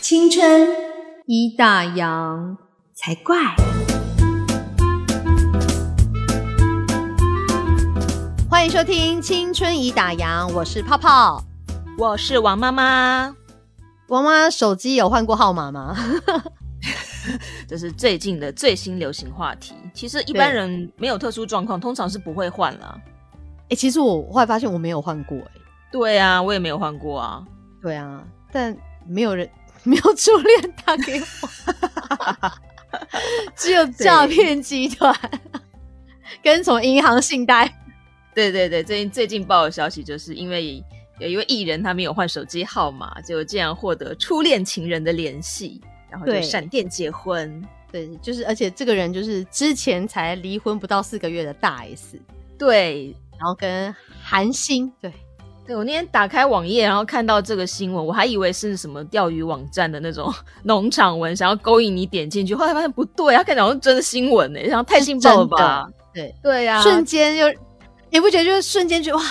青春一大洋才怪。欢迎收听《青春已打烊》，我是泡泡，我是王妈妈。王妈手机有换过号码吗？这是最近的最新流行话题。其实一般人没有特殊状况，通常是不会换啦。哎，其实我后来发现我没有换过，哎，对啊，我也没有换过啊。对啊，但没有人 没有初恋打给我，只有诈骗集团跟从银行信贷。对对对，最近最近报的消息，就是因为有一位艺人他没有换手机号码，就竟然获得初恋情人的联系，然后就闪电结婚。对，就是而且这个人就是之前才离婚不到四个月的大 S。对，然后跟韩星。对，对我那天打开网页，然后看到这个新闻，我还以为是什么钓鱼网站的那种 农场文，想要勾引你点进去，后来发现不对，他看起来像真的新闻呢，然后太劲爆了吧？对对呀，瞬间又。你不觉得就是瞬间就哇，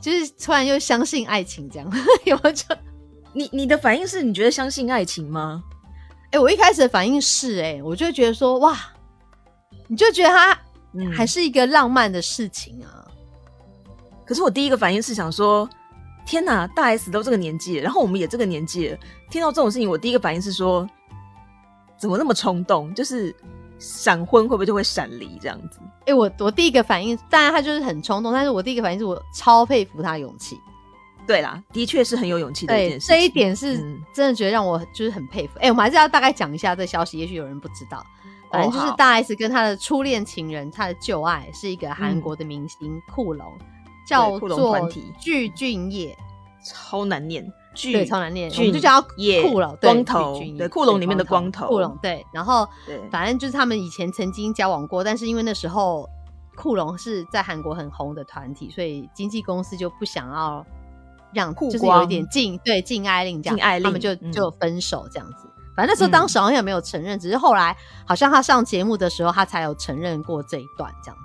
就是突然又相信爱情这样？有没有？你你的反应是你觉得相信爱情吗？哎，我一开始的反应是哎，我就觉得说哇，你就觉得它还是一个浪漫的事情啊。可是我第一个反应是想说，天哪，大 S 都这个年纪，然后我们也这个年纪，听到这种事情，我第一个反应是说，怎么那么冲动？就是。闪婚会不会就会闪离这样子？哎，我我第一个反应，当然他就是很冲动，但是我第一个反应是我超佩服他勇气。对啦，的确是很有勇气的一件事。这一点是真的觉得让我就是很佩服。哎，我们还是要大概讲一下这消息，也许有人不知道。反正就是大 S 跟他的初恋情人，他的旧爱是一个韩国的明星库龙，叫做巨俊业，超难念。对，超难念，我们就叫他酷龙，光头，对，酷龙里面的光头，酷龙，对，然后，对，反正就是他们以前曾经交往过，但是因为那时候酷龙是在韩国很红的团体，所以经纪公司就不想要让，就是有一点禁，对，禁爱令这样，他们就就分手这样子。反正那时候当时好像也没有承认，只是后来好像他上节目的时候，他才有承认过这一段这样。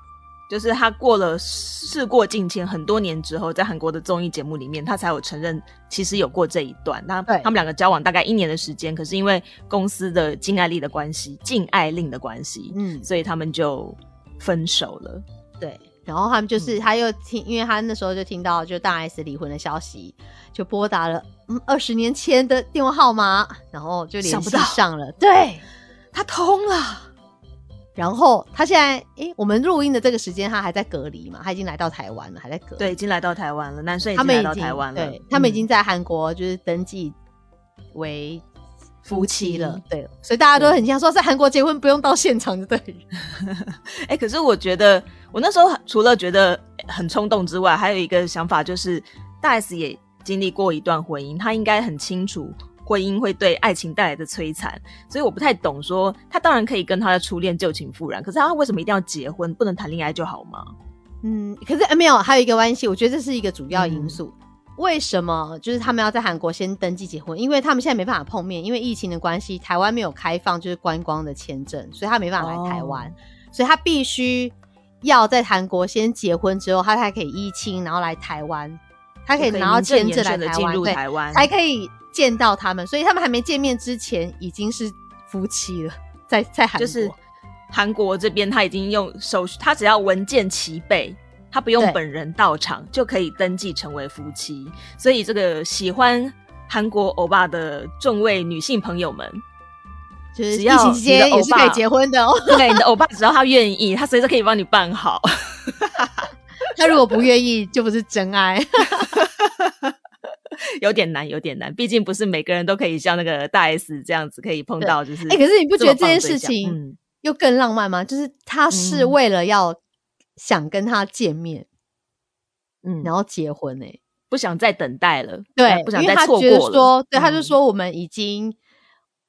就是他过了事过境迁很多年之后，在韩国的综艺节目里面，他才有承认其实有过这一段。那他们两个交往大概一年的时间，可是因为公司的禁爱令的关系，禁爱令的关系，嗯，所以他们就分手了。对，然后他们就是他又听，因为他那时候就听到就大 S 离婚的消息，就拨打了嗯二十年前的电话号码，然后就联系上了。对，他通了。然后他现在，诶，我们录音的这个时间，他还在隔离嘛？他已经来到台湾了，还在隔。对，已经来到台湾了。男生已经来到台湾了。对，他们已经在韩国就是登记为夫妻了。对，所以大家都很像说，在韩国结婚不用到现场就对。哎，可是我觉得，我那时候除了觉得很冲动之外，还有一个想法就是，大 S 也经历过一段婚姻，他应该很清楚。婚姻会对爱情带来的摧残，所以我不太懂。说他当然可以跟他的初恋旧情复燃，可是他为什么一定要结婚？不能谈恋爱就好吗？嗯，可是没有，还有一个关系，我觉得这是一个主要因素。为什么？就是他们要在韩国先登记结婚，因为他们现在没办法碰面，因为疫情的关系，台湾没有开放就是观光的签证，所以他没办法来台湾，所以他必须要在韩国先结婚之后，他才可以依亲，然后来台湾，他可以拿到签证来台湾，才可以。见到他们，所以他们还没见面之前已经是夫妻了，在在韩就是韩国这边，他已经用手续，他只要文件齐备，他不用本人到场就可以登记成为夫妻。所以这个喜欢韩国欧巴的众位女性朋友们，就是疫情期间也是可以结婚的哦。对，你的欧巴只要他愿意，他随时可以帮你办好。他如果不愿意，就不是真爱。有点难，有点难，毕竟不是每个人都可以像那个大 S 这样子可以碰到，就是哎，可是你不觉得这件事情又更浪漫吗？就是他是为了要想跟他见面，嗯，然后结婚，哎，不想再等待了，对，不想再错过了。对，他就说我们已经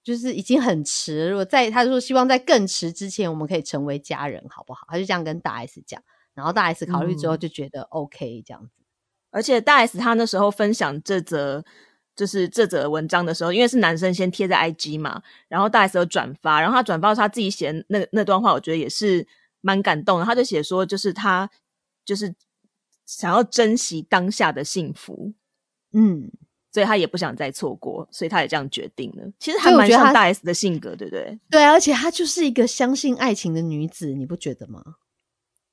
就是已经很迟，如果在他说希望在更迟之前，我们可以成为家人，好不好？他就这样跟大 S 讲，然后大 S 考虑之后就觉得 OK，这样子。而且大 S 她那时候分享这则就是这则文章的时候，因为是男生先贴在 IG 嘛，然后大 S 有转发，然后他转发他自己写那那段话，我觉得也是蛮感动的。他就写说，就是他就是想要珍惜当下的幸福，嗯，所以他也不想再错过，所以他也这样决定了。其实还蛮像大 S 的性格，对不对？对啊，而且她就是一个相信爱情的女子，你不觉得吗？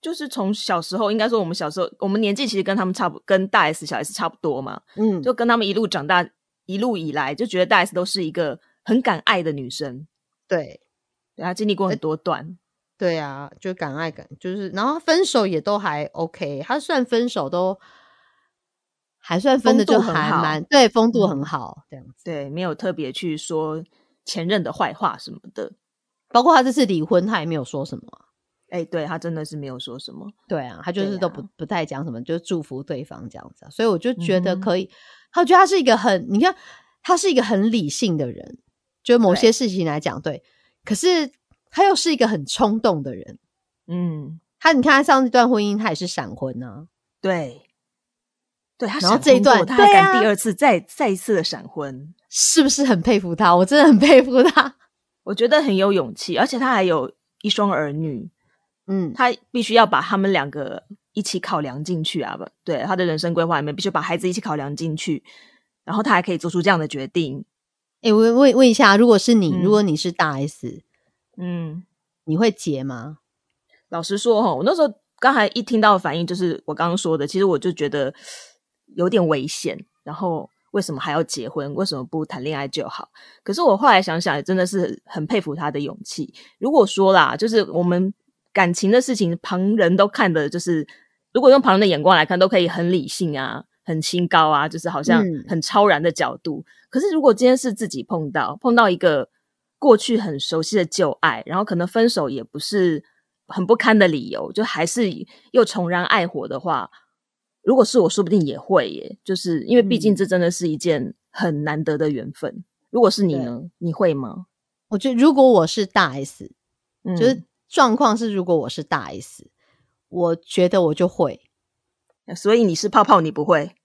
就是从小时候，应该说我们小时候，我们年纪其实跟他们差不，跟大 S、小 S 差不多嘛，嗯，就跟他们一路长大，一路以来就觉得大 S 都是一个很敢爱的女生，对。对她经历过很多段，对啊，就敢爱敢，就是然后分手也都还 OK，她算分手都还算分的就还蛮对，风度很。嗯好这样子。对，没有特别去说前任的坏话什么的。包括她这次离婚，她也没有说什么啊。哎，对他真的是没有说什么，对啊，他就是都不、啊。不太讲什么，就是祝福对方这样子、啊，所以我就觉得可以，他觉得他是一个很，你看他是一个很理性的人，就某些事情来讲，对，可是他又是一个很冲动的人，嗯，他你看他上一段婚姻，他也是闪婚啊，对，对他然后这一段他敢第二次再再一次的闪婚，是不是很佩服他？我真的很 佩服他，我觉得很有勇气，而且他还有一双儿女，嗯，他必须要把他们两个一起考量进去啊，不对，他的人生规划里面必须把孩子一起考量进去，然后他还可以做出这样的决定，哎、我问问一下，如果是你，嗯如果你是大 S，嗯，你会结吗？老实说哈，我那时候刚才一听到的反应就是我刚刚说的，其实我就觉得有点危险，然后为什么还要结婚？为什么不谈恋爱就好？可是我后来想想，也真的是很佩服他的勇气。如果说啦，就是我们感情的事情，旁人都看的，就是如果用旁人的眼光来看，都可以很理性啊，很清高啊，就是好像嗯很超然的角度。可是如果今天是自己碰到碰到一个过去很熟悉的旧爱，然后可能分手也不是很不堪的理由，就还是又重燃爱火的话，如果是我，说不定也会耶。就是因为毕竟嗯这真的是一件很难得的缘分。如果是你呢，你会吗？我觉得如果我是大 S，嗯就是状况是，如果我是大 S，我觉得我就会，所以你是泡泡，你不会。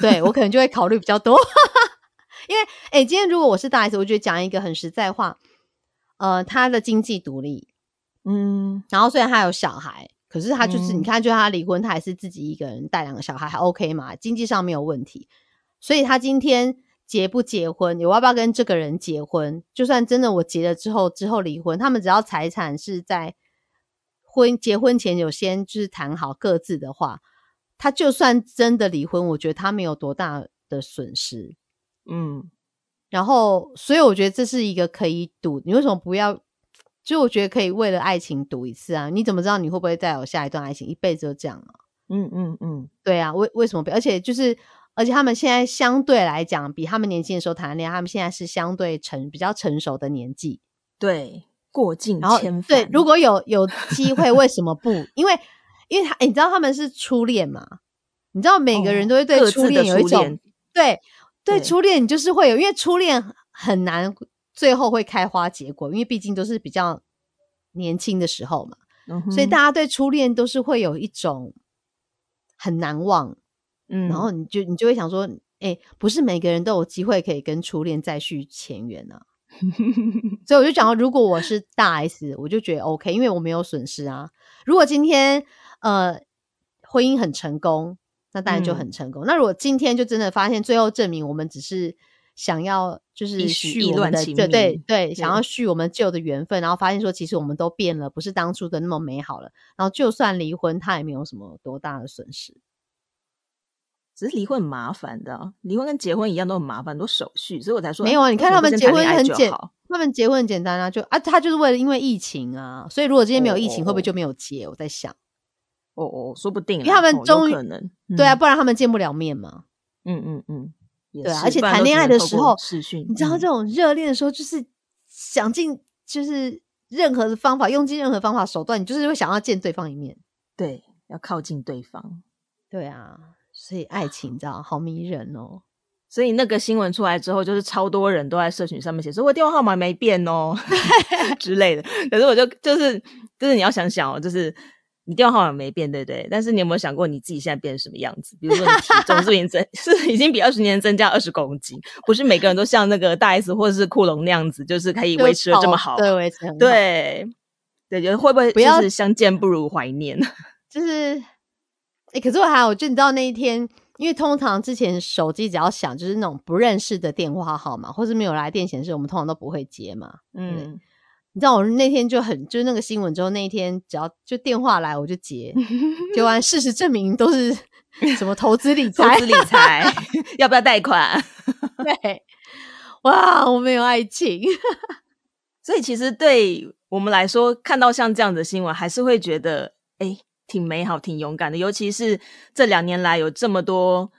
对我可能就会考虑比较多。因为，哎、今天如果我是大 S，我觉得讲一个很实在话，呃，他的经济独立，嗯然后虽然他有小孩，可是他就是、嗯你看，就他离婚，他还是自己一个人带两个小孩，还 OK 嘛，经济上没有问题。所以他今天结不结婚，我要不要跟这个人结婚？就算真的我结了之后，之后离婚，他们只要财产是在婚结婚前有先就是谈好各自的话，他就算真的离婚，我觉得他没有多大的损失。嗯，然后，所以我觉得这是一个可以赌，你为什么不要？就我觉得可以为了爱情赌一次啊！你怎么知道你会不会再有下一段爱情？一辈子就这样啊？嗯嗯嗯，对啊，为为什么不？而且就是，而且他们现在相对来讲，比他们年轻的时候谈恋爱，他们现在是相对成比较成熟的年纪。对，过境然后千帆。对，如果有有 机会，为什么不？因为因为他，诶你知道他们是初恋嘛？你知道每个人哦都会对初恋有一种、对对对初恋，你就是会有，因为初恋很难最后会开花结果，因为毕竟都是比较年轻的时候嘛，嗯所以大家对初恋都是会有一种很难忘，嗯，然后你就你就会想说，哎、不是每个人都有机会可以跟初恋再续前缘啊。所以我就讲到，如果我是大 S，我就觉得 OK，因为我没有损失啊。如果今天呃婚姻很成功，那当然就嗯很成功。那如果今天就真的发现，最后证明我们只是想要就是续我们的情对对对，想要续我们旧的缘分，然后发现说其实我们都变了，不是当初的那么美好了。然后就算离婚，他也没有什么多大的损失。只是离婚很麻烦的啊、离婚跟结婚一样都很麻烦，很多手续，所以我才说没有啊，哎你看他们结婚很简简，，他们结婚很简单啊，就啊，他就是为了因为疫情啊，所以如果今天没有疫情，哦会不会就没有结？我在想，哦哦，说不定，因为他们终于可能，对啊，嗯不然他们见不了面嘛。嗯嗯嗯，也对而且谈恋爱的时候你知道嗯这种热恋的时候，就是想尽就是任何的方法，用尽任何方法手段，你就是会想要见对方一面。对要靠近对方，对啊，所以爱情你知道好迷人哦。所以那个新闻出来之后，就是超多人都在社群上面写说我电话号码没变哦 之类的。可是我就就是就是你要想想哦，就是你电话号码没变，对不对？但是你有没有想过你自己现在变成什么样子？比如说你体重 是已经增是已经比二十年增加二十公斤？不是每个人都像那个大 S 或者是库龙那样子，就是可以就维持的这么好。对，维持对对，就是会不会不要就是相见不如怀念？就是，哎、可是我还有，就你知道那一天因为通常之前手机只要响，就是那种不认识的电话号码，或是没有来电显示，我们通常都不会接嘛。嗯，你知道我那天就很，就是那个新闻之后那一天，只要就电话来我就接，结完事实证明都是什么投资理财，投资理财要不要贷款？对，哇，我没有爱情，所以其实对我们来说，看到像这样的新闻，还是会觉得哎。挺美好、挺勇敢的，尤其是这两年来有这么多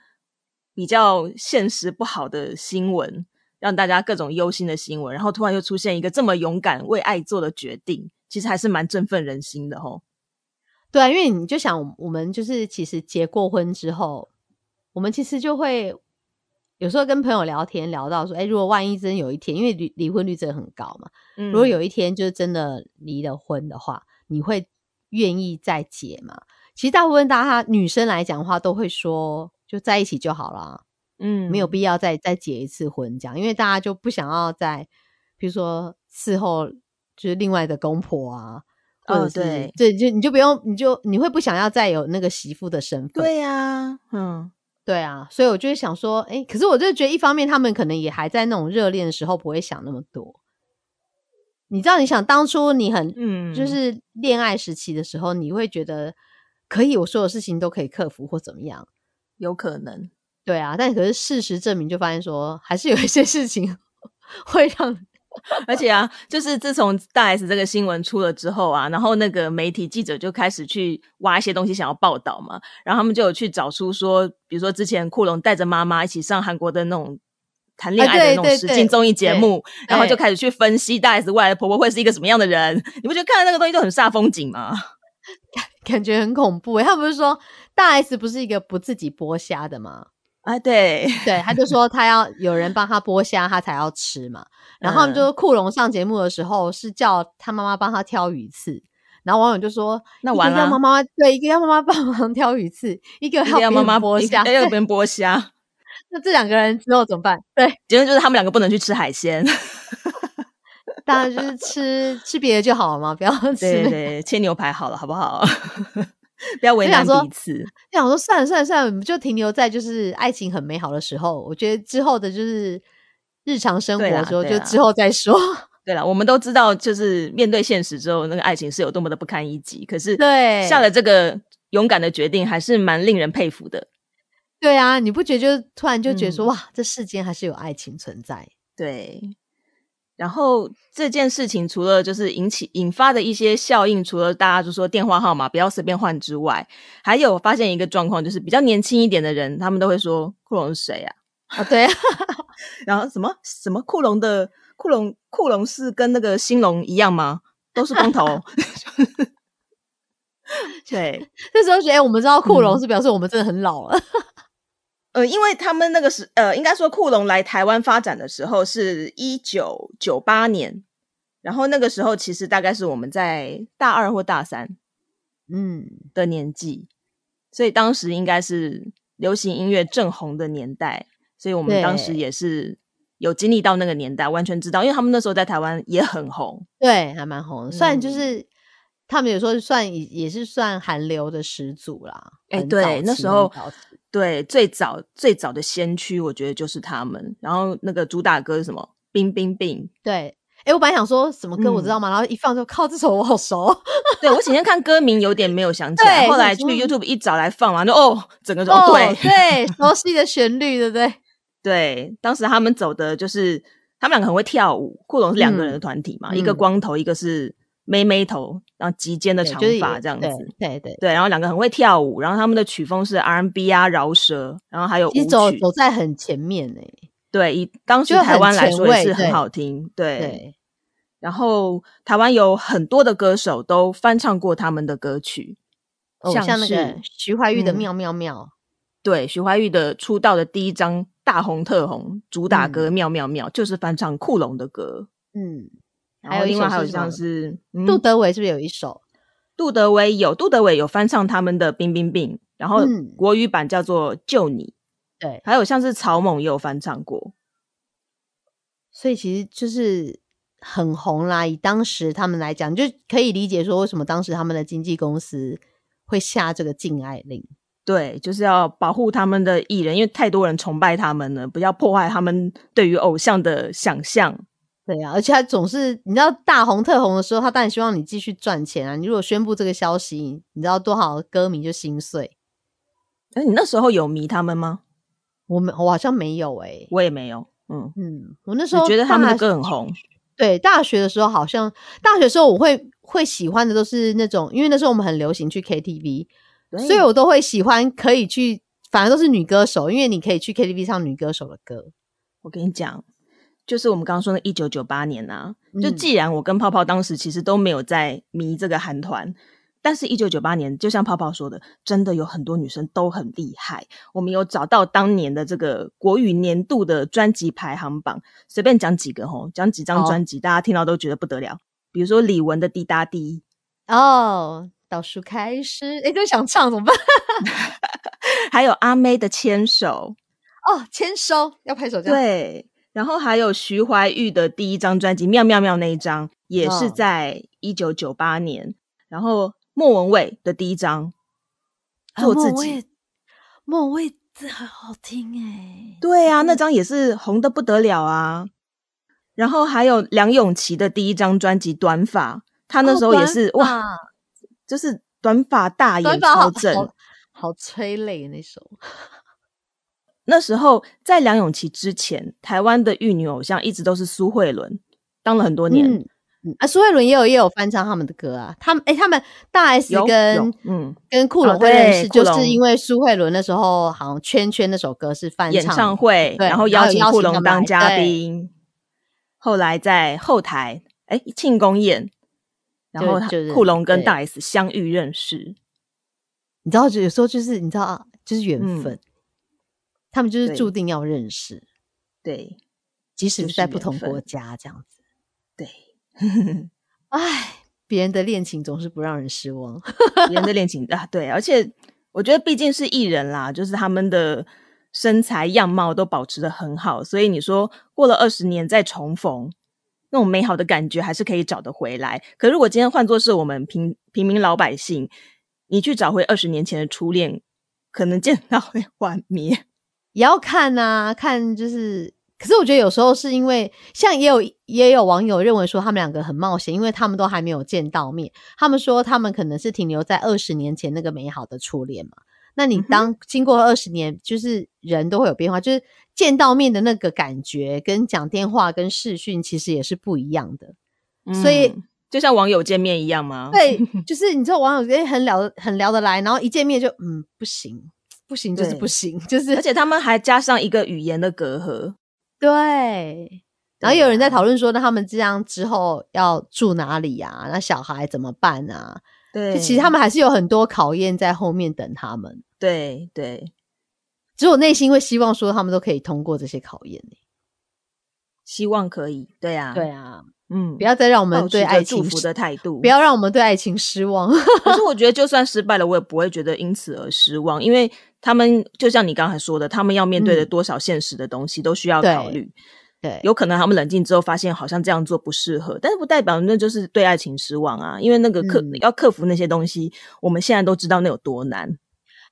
比较现实不好的新闻，让大家各种忧心的新闻，然后突然又出现一个这么勇敢为爱做的决定，其实还是蛮振奋人心的吼。对啊，因为你就想，我们就是其实结过婚之后，我们其实就会有时候跟朋友聊天，聊到说，哎，如果万一真有一天，因为离离婚率真的很高嘛，如果有一天就是真的离了婚的话，你会。愿意再结嘛？其实大部分大家女生来讲的话，都会说就在一起就好了，嗯，没有必要再再结一次婚这样，因为大家就不想要再，比如说伺候就是另外的公婆啊，哦对，对，就你就不用，你就你会不想要再有那个媳妇的身份，对呀，嗯，对啊，所以我就想说，哎，可是我就觉得一方面他们可能也还在那种热恋的时候，不会想那么多。你知道，你想当初你很，嗯，就是恋爱时期的时候，你会觉得可以，我所有事情都可以克服或怎么样？有可能，对啊。但可是事实证明，就发现说，还是有一些事情 会让，而且啊，就是自从大 S 这个新闻出了之后啊，然后那个媒体记者就开始去挖一些东西，想要报道嘛。然后他们就有去找出说，比如说之前库龙带着妈妈一起上韩国的那种。谈恋爱的那种实境综艺节目，然后就开始去分析大 S 未来的婆婆会是一个什么样的人。你不觉得看那个东西就很煞风景吗？感觉很恐怖。他不是说大 S 不是一个不自己剥虾的吗？啊，对对，他就说他要有人帮他剥虾，他才要吃嘛。然后就库龙上节目的时候是叫他妈妈帮他挑鱼刺，然后网友就说：那完了，妈妈对一个要妈妈帮忙挑鱼刺，一个要妈妈剥虾，一个要别人剥虾。那这两个人之后怎么办？对，结论就是他们两个不能去吃海鲜，当然就是吃吃别的就好了嘛，不要吃对切牛排好了，好不好？不要为难彼此。想说算了算了算了，我们就停留在就是爱情很美好的时候。我觉得之后的就是日常生活的时候，就之后再说。对了，我们都知道，就是面对现实之后，那个爱情是有多么的不堪一击。可是，对下了这个勇敢的决定，还是蛮令人佩服的。对啊，你不觉得就突然就觉得说哇，这世间还是有爱情存在？对。然后这件事情除了就是引起引发的一些效应，除了大家就说电话号码不要随便换之外，还有发现一个状况，就是比较年轻一点的人，他们都会说库龙是谁啊？啊，对啊。然后什么什么库龙的库龙库龙是跟那个兴隆一样吗？都是光头。对，这时候觉得我们知道库龙是表示我们真的很老了。呃，因为他们那个时，呃，应该说库龙来台湾发展的时候是一九九八年，然后那个时候其实大概是我们在大二或大三，嗯。的年纪，所以当时应该是流行音乐正红的年代，所以我们当时也是有经历到那个年代，完全知道，因为他们那时候在台湾也很红，对，还蛮红，虽然就是他们有时候算也也是算韩流的始祖啦，哎，对，那时候。对，最早最早的先驱，我觉得就是他们。然后那个主打歌是什么？冰冰冰。对，哎，我本来想说什么歌，我知道吗？然后一放就靠，这首我好熟。对我前天看歌名有点没有想起来，后来去 YouTube 一找来放完就哦，整个哦，对对，熟悉的旋律，对不对？对，当时他们走的就是他们两个很会跳舞，酷龙是两个人的团体嘛，一个光头，一个是。妹妹头，然后及肩的长发这样子，对对对，然后两个很会跳舞，然后他们的曲风是 R&B 啊，饶舌，然后还有舞曲，走走在很前面呢。对，以当时台湾来说也是很好听，对。然后台湾有很多的歌手都翻唱过他们的歌曲，像那个徐怀钰的《妙妙妙》，对，徐怀钰的出道的第一张大红特红主打歌《妙妙妙》就是翻唱库龙的歌，嗯。还有另外还有像是杜德伟是不是有一首？杜德伟有，杜德伟有翻唱他们的《冰冰冰》，然后国语版叫做《救你》。对，还有像是曹猛也有翻唱过，所以其实就是很红啦。以当时他们来讲，就可以理解说为什么当时他们的经纪公司会下这个禁爱令。对，就是要保护他们的艺人，因为太多人崇拜他们了，不要破坏他们对于偶像的想象。对啊，而且他总是你知道大红特红的时候，他当然希望你继续赚钱啊。你如果宣布这个消息，你知道多少歌迷就心碎。哎，你那时候有迷他们吗？我没，我好像没有哎、我也没有。嗯，嗯，我那时候我觉得他们的歌很红。对，大学的时候好像大学的时候我会会喜欢的都是那种，因为那时候我们很流行去 KTV，所以我都会喜欢可以去，反而都是女歌手，因为你可以去 KTV 唱女歌手的歌。我跟你讲，就是我们刚刚说的，一九九八年啊，就嗯既然我跟泡泡当时其实都没有在迷这个韩团，但是一九九八年，就像泡泡说的，真的有很多女生都很厉害。我们有找到当年的这个国语年度的专辑排行榜，随便讲几个吼，讲几张好专辑，大家听到都觉得不得了。比如说李玟的《滴答滴哦，倒数开始，哎，都想唱怎么办？》，还有阿妹的《牵手哦，签收要拍手》。对，然后还有徐怀钰的第一张专辑《妙妙妙》那一张，也是嗯在一九九八年。然后莫文蔚的第一张啊做自己，莫文蔚，莫文蔚这很好听哎。对啊，那张也是红的不得了啊。然后还有梁咏琪的第一张专辑《短发》，她那时候也是、哇，哇，就是短发大眼超正。好好催泪那首。那时候在梁咏琪之前，台湾的玉女偶像一直都是苏慧伦，当了很多年。啊，苏慧伦也有也有翻唱他们的歌啊，他们哎、他们大 S 跟有嗯跟库哦龙会认识，对就是因为苏慧伦那时候好像《圈圈》那首歌是翻演唱唱会，然后邀请库龙当嘉对宾。后来在后台，哎，庆功宴，然后库龙跟大 S 相遇认识。你知道，就有时候就是你知道啊，就是缘嗯分，他们就是注定要认识，对即使是是在不同国家这样子。对，哎，别人的恋情总是不让人失望。别人的恋情啊，对，而且我觉得毕竟是艺人啦，就是他们的身材样貌都保持的很好，所以你说过了二十年再重逢，那种美好的感觉还是可以找得回来。可如果今天换作是我们平平民老百姓，你去找回二十年前的初恋，可能见到会幻灭。也要看呐、看就是，可是我觉得有时候是因为，像也有也有网友认为说他们两个很冒险，因为他们都还没有见到面。他们说他们可能是停留在二十年前那个美好的初恋嘛。那你当经过二十年，就是人都会有变化，就是见到面的那个感觉，跟讲电话跟视讯其实也是不一样的。所以嗯就像网友见面一样吗？对，就是你知道网友诶很聊很聊得来，然后一见面就嗯不行，不行就是不行，就是而且他们还加上一个语言的隔阂。对，然后有人在啊讨论说，那他们这样之后要住哪里啊？那小孩怎么办啊？对，其实他们还是有很多考验在后面等他们，对对只有内心会希望说他们都可以通过这些考验、欸希望可以。对啊，对，啊，嗯，不要再让我们对爱情祝福的态度，不要让我们对爱情失望。可是我觉得，就算失败了，我也不会觉得因此而失望，因为他们就像你刚才说的，他们要面对的嗯多少现实的东西都需要考虑。对，有可能他们冷静之后发现好像这样做不适合，但是不代表那就是对爱情失望啊，因为那个克、嗯要克服那些东西，我们现在都知道那有多难。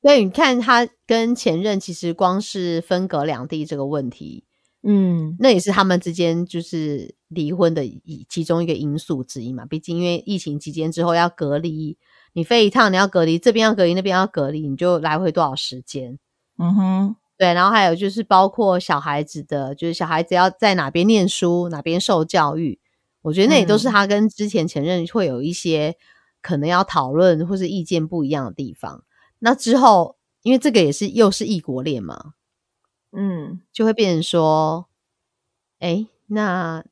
对，你看他跟前任其实光是分隔两地这个问题，嗯，那也是他们之间就是离婚的一其中一个因素之一嘛。毕竟因为疫情期间之后要隔离，你飞一趟你要隔离，这边要隔离，那边要隔离，你就来回多少时间？嗯哼，对，然后还有就是包括小孩子的，就是小孩子要在哪边念书，哪边受教育，我觉得那也都是嗯他跟之前前任会有一些可能要讨论或是意见不一样的地方。那之后，因为这个也是又是异国恋嘛，嗯，就会变成说，哎，那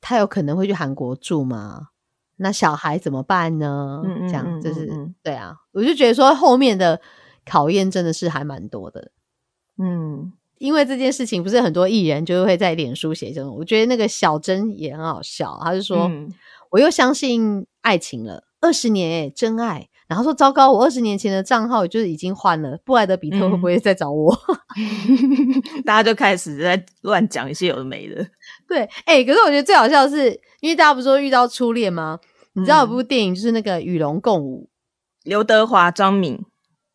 他有可能会去韩国住吗？那小孩怎么办呢？嗯嗯这样嗯就是、对啊，我就觉得说后面的考验真的是还蛮多的。嗯，因为这件事情，不是很多艺人就会在脸书写这种，我觉得那个小珍也很好笑，他就说、嗯我又相信爱情了，二十年诶、真爱。然后说糟糕，我二十年前的账号就是已经换了，布莱德比特会不会再找我？大家就开始在乱讲一些有的没的。对，哎、可是我觉得最好笑的是，因为大家不是说遇到初恋吗？你知道有嗯部电影就是那个《与龙共舞》，刘德华、张敏，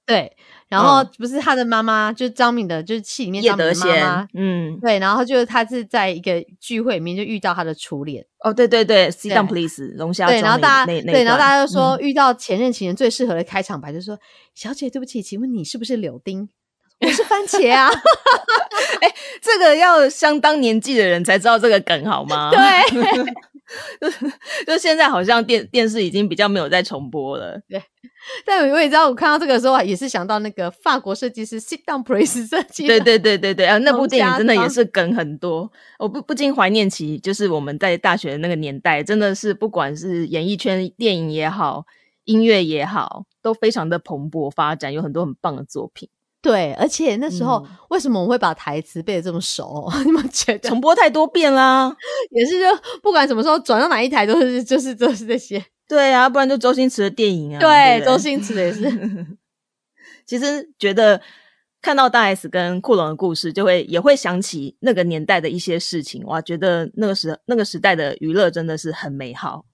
对，然后嗯不是他的妈妈，就是张敏的，就是戏里面叶张敏的妈妈，，嗯，对，然后就是他是在一个聚会里面就遇到他的初恋，哦，对对对，Sit 对 down please，龙虾对，然后大家对，然后大家就就说、遇到前任情人最适合的开场白就是说：“小姐，对不起，请问你是不是柳丁？”我是番茄啊，这个要相当年纪的人才知道这个梗好吗？对，就现在好像电电视已经比较没有在重播了。但我也知道，我看到这个时候也是想到那个法国设计师 Sit Down Please 设计的，对对对对对，啊，那部电影真的也是梗很多，我不不禁怀念起，就是我们在大学的那个年代，真的是不管是演艺圈、电影也好，音乐也好，都非常的蓬勃发展，有很多很棒的作品。对，而且那时候、嗯为什么我会把台词背得这么熟？你们觉得重播太多遍啦，也是就不管什么时候转到哪一台都是就是就是这些，对啊，不然就周星驰的电影啊，对，不周星驰的也是，其实觉得看到大 S 跟库龙的故事，就会也会想起那个年代的一些事情。哇，觉得那个时那个时代的娱乐真的是很美好。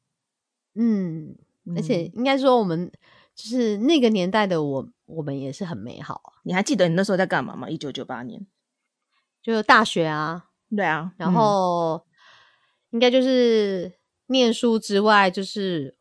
嗯，而嗯且应该说我们就是那个年代的我，我们也是很美好啊，你还记得你那时候在干嘛吗？一九九八年。就大学啊，对啊，然嗯后应该就是念书之外就是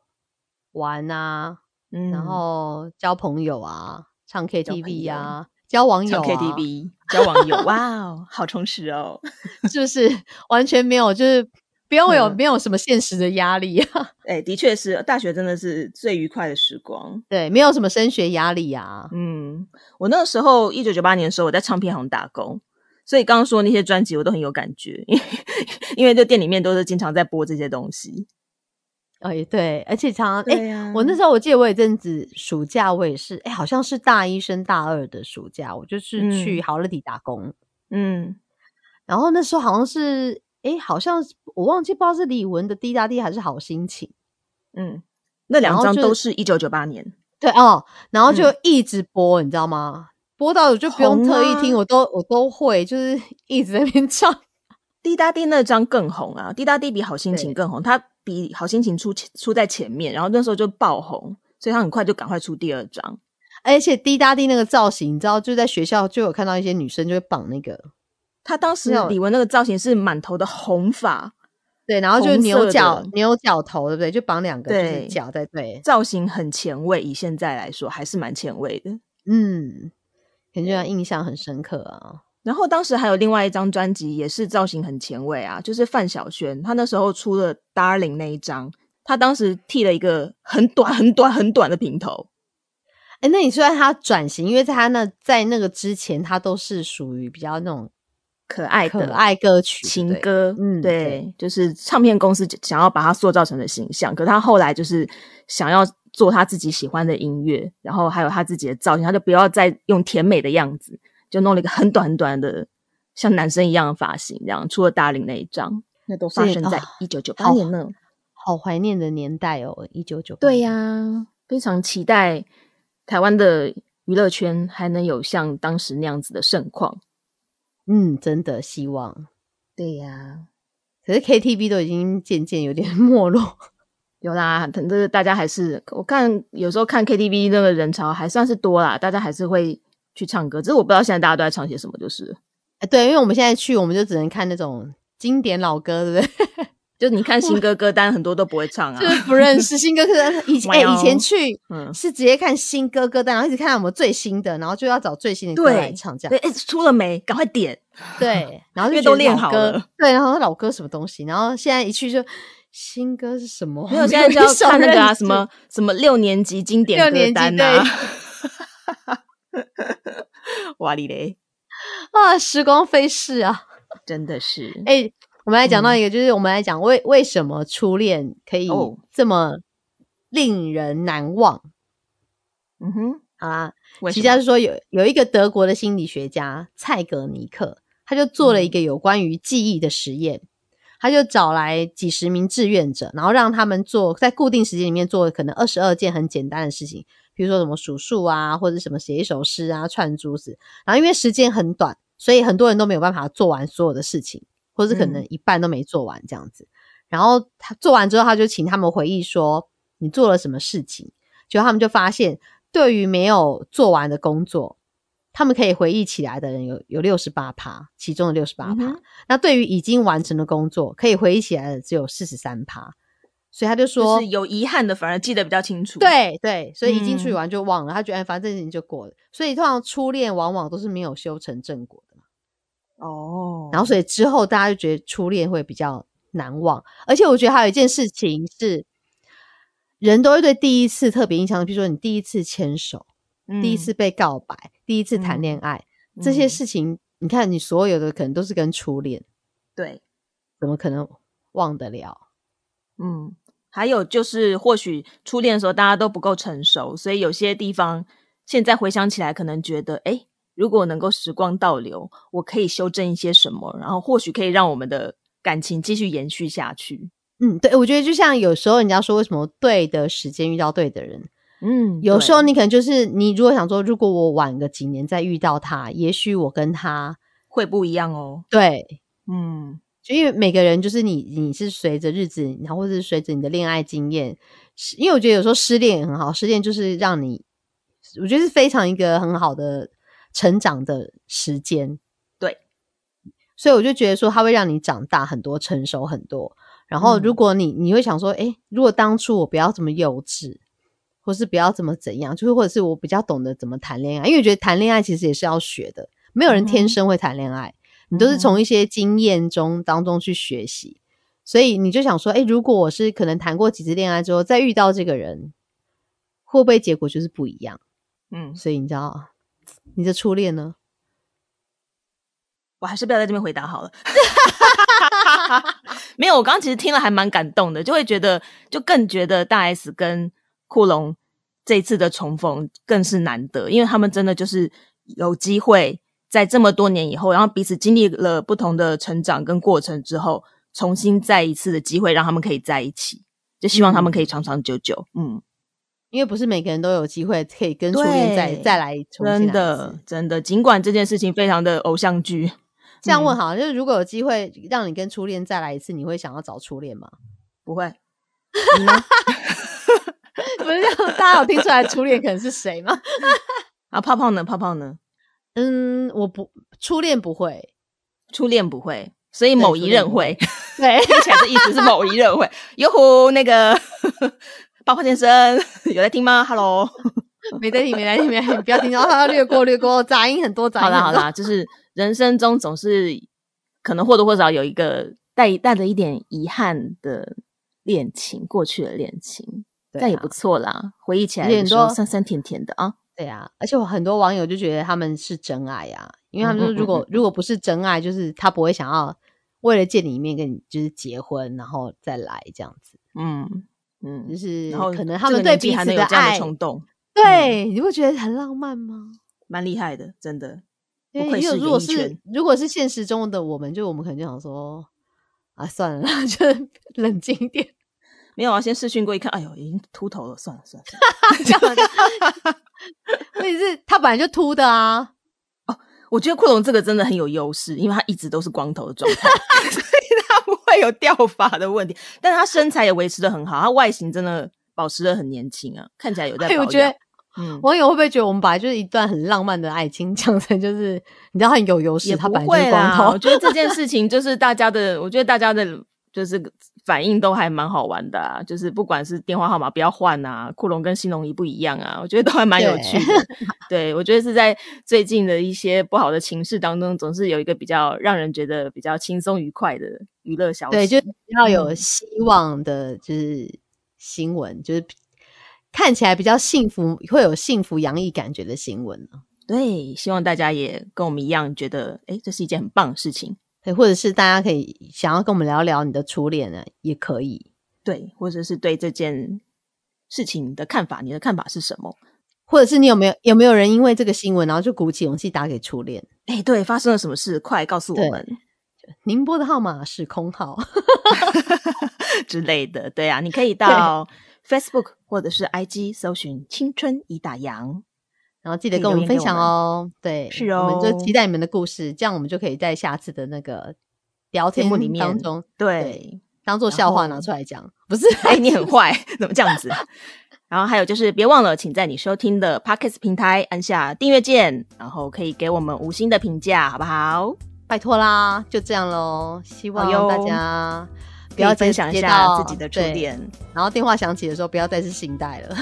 玩啊，嗯然后交朋友啊，唱 KTV 啊，交网友啊 KTV 交网友，哇哦，好充实哦。是不是完全没有？就是不用有、嗯没有什么现实的压力啊，哎、的确是，大学真的是最愉快的时光。对，没有什么升学压力啊。嗯，我那个时候一九九八年的时候，我在唱片行打工，所以刚刚说那些专辑我都很有感觉，因为 因为这店里面都是经常在播这些东西。哎，对，而且常常哎、呀我那时候我记得我有一阵子暑假，我也是哎，好像是大一升大二的暑假，我就是去嗯好乐迪打工，嗯，然后那时候好像是哎，好像是我忘记不知道是李玟的《滴答滴》还是《好心情》。嗯，那两张就都是一九九八年。对哦，然后就嗯一直播，你知道吗？播到我就不用红特意听，啊我都我都会，就是一直在那边唱。滴答滴那张更红啊，滴答滴比好心情对更红，它比好心情出出在前面，然后那时候就爆红，所以他很快就赶快出第二张。而且滴答滴那个造型，你知道，就在学校就有看到一些女生就会绑那个，他当时李玟那个造型是满头的红发，对，然后就牛角牛角头，对不对？就绑两个就是在对，造型很前卫，以现在来说还是蛮前卫的。嗯，感觉印象很深刻啊。然后当时还有另外一张专辑，也是造型很前卫啊，就是范晓萱，她那时候出了《Darling》那一张，她当时剃了一个很短、很短、很短的平头。哎，那你说她转型，因为在她那在那个之前，她都是属于比较那种可爱的可爱歌曲情歌，嗯对，就是唱片公司想要把她塑造成的形象，可她后来就是想要做她自己喜欢的音乐，然后还有她自己的造型，她就不要再用甜美的样子，就弄了一个很短很短的像男生一样的发型，这样除了大龄那一张，那都发生在啊一九九八年呢。好怀念的年代哦，一九九对呀、非常期待台湾的娱乐圈还能有像当时那样子的盛况。嗯，真的希望。对呀、可是 KTV 都已经渐渐有点 没落，有啦，这个大家还是我看有时候看 KTV 那个人潮还算是多啦，大家还是会去唱歌，只是我不知道现在大家都在唱些什么，就是了哎，对，因为我们现在去，我们就只能看那种经典老歌，对不对？就你看新歌歌单很多都不会唱啊就，是不认识新歌歌单。以前哎、以前去嗯，是直接看新歌歌单，然后一直看有没有最新的，然后就要找最新的歌来唱，这对，样哎、出了没？赶快点，对。然后就因为都练好了，对，然后老歌什么东西，然后现在一去就新歌是什么？没有，现在就要看那个啊，什么什么六年级经典歌单啊，哇哩嘞，啊，时光飞逝啊！真的是，哎、我们来讲到嗯一个，就是我们来讲为为什么初恋可以哦这么令人难忘。嗯哼，好啦，其实他是说有有一个德国的心理学家蔡格尼克，他就做了一个有关于记忆的实验。他就找来几十名志愿者，然后让他们做在固定时间里面做可能二十二件很简单的事情，比如说什么数数啊，或者什么写一首诗啊、串珠子。然后因为时间很短，所以很多人都没有办法做完所有的事情，或者是可能一半都没做完这样子。然后他做完之后，他就请他们回忆说你做了什么事情。结果他们就发现，对于没有做完的工作，他们可以回忆起来的人有有六十八趴，其中的六十八趴嗯。那对于已经完成的工作，可以回忆起来的只有四十三趴。所以他就说，就是有遗憾的反而记得比较清楚。，对对，所以已经处理嗯完就忘了，他觉得哎反正这件事情就过了。所以通常初恋往往都是没有修成正果的嘛。哦，然后所以之后大家就觉得初恋会比较难忘，而且我觉得还有一件事情是，人都会对第一次特别印象，比如说你第一次牵手、第一次被告白、第一次谈恋爱、这些嗯事情，你看你所有的可能都是跟初恋，对，怎么可能忘得了？嗯，还有就是，或许初恋的时候大家都不够成熟，所以有些地方现在回想起来，可能觉得，哎，如果能够时光倒流，我可以修正一些什么，然后或许可以让我们的感情继续延续下去。嗯，对，我觉得就像有时候人家说，为什么对的时间遇到对的人，嗯，有时候你可能就是你如果想说，如果我晚个几年再遇到他，也许我跟他会不一样哦。对嗯就因为每个人就是你，你是随着日子，然后或者是随着你的恋爱经验，因为我觉得有时候失恋也很好，失恋就是让你，我觉得是非常一个很好的成长的时间。对，所以我就觉得说，它会让你长大很多，成熟很多。然后如嗯果你你会想说，诶，如果当初我不要这么幼稚，或是不要这么怎样，就是或者是我比较懂得怎么谈恋爱，因为我觉得谈恋爱其实也是要学的，没有人天生会谈恋爱。你都是嗯从一些经验中当中去学习，所以你就想说，哎、如果我是可能谈过几次恋爱之后再遇到这个人，会不会结果就是不一样？嗯，所以你知道，你的初恋呢？我还是不要在这边回答好了。没有，我刚刚其实听了还蛮感动的，就会觉得，就更觉得大 S 跟库龙这一次的重逢更是难得，因为他们真的就是有机会在这么多年以后，然后彼此经历了不同的成长跟过程之后，重新再一次的机会，让他们可以在一起，就希望他们可以长长久久。嗯，因为不是每个人都有机会可以跟初恋再对再来重新来一次真的，真的，尽管这件事情非常的偶像剧，嗯这样问好，就是如果有机会让你跟初恋再来一次，你会想要找初恋吗？不会。你呢？不是这样，大家有听出来初恋可能是谁吗？啊，泡泡呢？泡泡呢？嗯，我不，初恋不会，初恋不会，所以某一任会。对，听起来的意思是某一任会。哟呼，那个包括先生有在听吗？Hello。没在听，没在听，没在听，不要听到，他 略过，略过，杂音很多，杂音好啦好啦，就是人生中总是可能或多或少有一个带带着一点遗憾的恋情，过去的恋情，但也不错啦。回忆起来的时候多酸酸甜甜的啊。对啊，而且我很多网友就觉得他们是真爱呀、因为他们说如果、如果不是真爱，就是他不会想要为了见你一面跟你就是结婚，然后再来这样子，嗯嗯就嗯，是然后可能他们对彼此年纪还能有这样爱，冲动，对，你会觉得很浪漫吗？蛮厉害的，真的。因为如果是如果是现实中的我们，就我们可能就想说啊，算了，就冷静一点。没有啊，先试训过一看，哎呦，已经秃头了，算了算了。问题是他本来就秃的啊，哦我觉得库龙这个真的很有优势，因为他一直都是光头的状态，所以他不会有掉发的问题。但是他身材也维持的很好，他外形真的保持的很年轻啊，看起来有在保养。哎我觉得嗯，网友会不会觉得我们本来就是一段很浪漫的爱情，讲成就是你知道很有优势，他本来就是光。头我。觉得这件事情就是大家的，我觉得大家的就是反应都还蛮好玩的啊。就是不管是电话号码不要换啊，库龙跟新龙一不一样啊，我觉得都还蛮有趣的。对，我觉得是在最近的一些不好的情势当中，总是有一个比较让人觉得比较轻松愉快的娱乐消息。对，就是要有嗯希望的，就是新闻，就是看起来比较幸福，会有幸福洋溢感觉的新闻呢。对，希望大家也跟我们一样，觉得哎，诶这是一件很棒的事情。对，或者是大家可以想要跟我们聊聊你的初恋呢，也可以。对，或者是对这件事情的看法，你的看法是什么？或者是你有没有有没有人因为这个新闻，然后就鼓起勇气打给初恋？哎，对，发生了什么事？快告诉我们宁波的号码是空号。之类的。对啊，你可以到 Facebook 或者是 IG 搜寻“青春已打烊然后记得跟我们分享哦。对，是哦我们就哦期待你们的故事，这样我们就可以在下次的那个聊天节目里面当中”。对，当做笑话拿出来讲，不是？哎，你很坏，怎么这样子？然后还有就是别忘了，请在你收听的 Podcast 平台按下订阅键，然后可以给我们五星的评价，好不好？拜托啦，就这样喽。希望大家不不要分享一下自己的初对恋，然后电话响起的时候不要再是信贷了。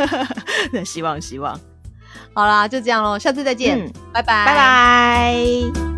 希望希望，好啦，就这样喽，下次再见，嗯拜拜，拜拜。